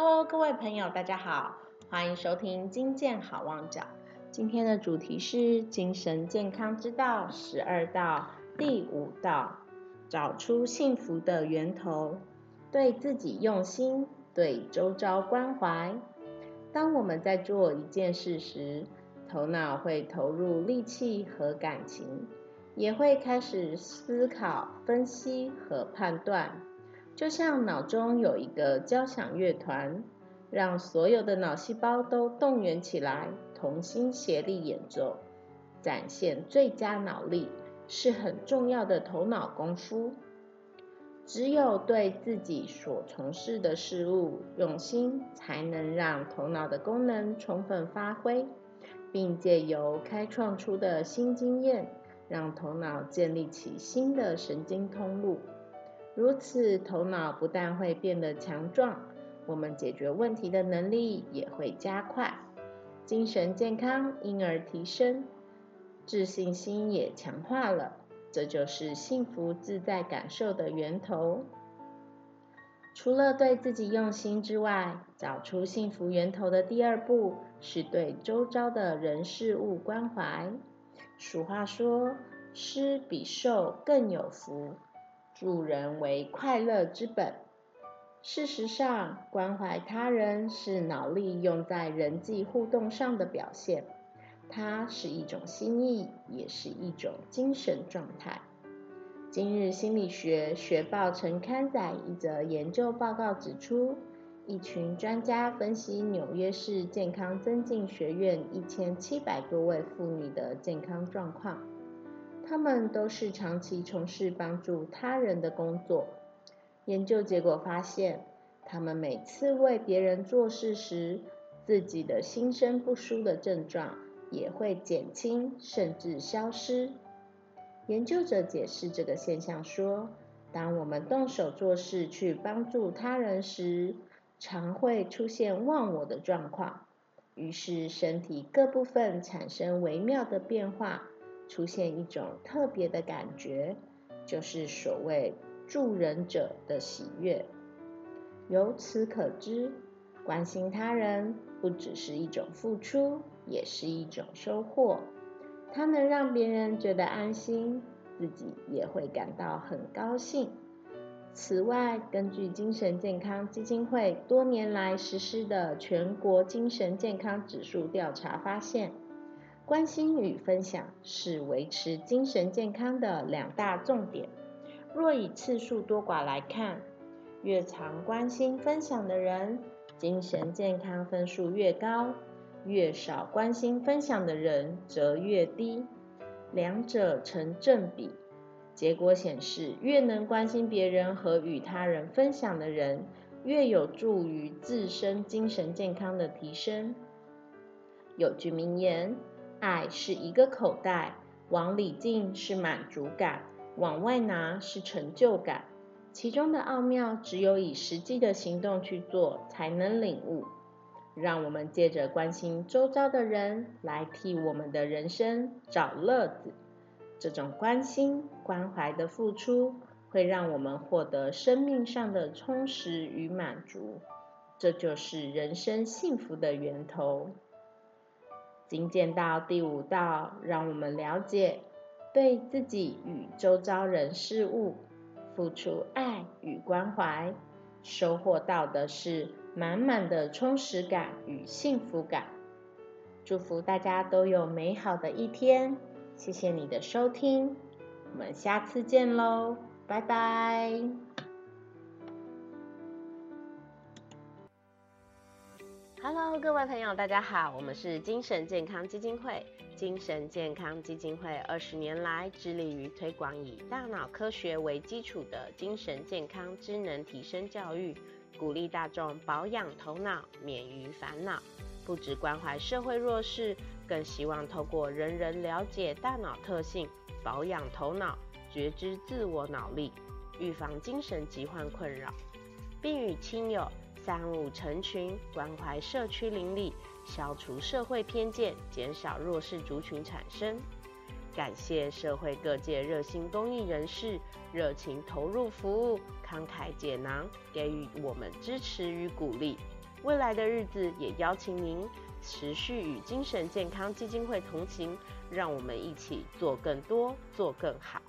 Hello，各位朋友，大家好，欢迎收听金健好望角。今天的主题是精神健康之道十二道第五道，找出幸福的源头，对自己用心，对周遭关怀。当我们在做一件事时，头脑会投入力气和感情，也会开始思考、分析和判断。就像脑中有一个交响乐团，让所有的脑细胞都动员起来，同心协力演奏，展现最佳脑力，是很重要的头脑功夫。只有对自己所从事的事物用心，才能让头脑的功能充分发挥，并借由开创出的新经验，让头脑建立起新的神经通路。如此，头脑不但会变得强壮，我们解决问题的能力也会加快，精神健康因而提升，自信心也强化了。这就是幸福自在感受的源头。除了对自己用心之外，找出幸福源头的第二步是对周遭的人事物关怀。俗话说：“施比受更有福。”助人为快乐之本。事实上，关怀他人是脑力用在人际互动上的表现，它是一种心意，也是一种精神状态。今日心理学学报曾刊载一则研究报告，指出一群专家分析纽约市健康增进学院一千七百多位妇女的健康状况。他们都是长期从事帮助他人的工作。研究结果发现，他们每次为别人做事时，自己的心身不舒的症状也会减轻甚至消失。研究者解释这个现象说：当我们动手做事去帮助他人时，常会出现忘我的状况，于是身体各部分产生微妙的变化。出现一种特别的感觉，就是所谓助人者的喜悦。由此可知，关心他人不只是一种付出，也是一种收获。它能让别人觉得安心，自己也会感到很高兴。此外，根据精神健康基金会多年来实施的全国精神健康指数调查发现。关心与分享是维持精神健康的两大重点。若以次数多寡来看，越常关心分享的人，精神健康分数越高；越少关心分享的人则越低，两者成正比。结果显示，越能关心别人和与他人分享的人，越有助于自身精神健康的提升。有句名言。爱是一个口袋，往里进是满足感，往外拿是成就感。其中的奥妙，只有以实际的行动去做，才能领悟。让我们借着关心周遭的人，来替我们的人生找乐子。这种关心、关怀的付出，会让我们获得生命上的充实与满足。这就是人生幸福的源头。精进到第五道，让我们了解，对自己与周遭人事物付出爱与关怀，收获到的是满满的充实感与幸福感。祝福大家都有美好的一天，谢谢你的收听，我们下次见喽，拜拜。Hello，各位朋友，大家好，我们是精神健康基金会。精神健康基金会二十年来致力于推广以大脑科学为基础的精神健康智能提升教育，鼓励大众保养头脑，免于烦恼。不只关怀社会弱势，更希望透过人人了解大脑特性，保养头脑，觉知自我脑力，预防精神疾患困扰，并与亲友。三五成群，关怀社区邻里，消除社会偏见，减少弱势族群产生。感谢社会各界热心公益人士热情投入服务，慷慨解囊，给予我们支持与鼓励。未来的日子，也邀请您持续与精神健康基金会同行，让我们一起做更多，做更好。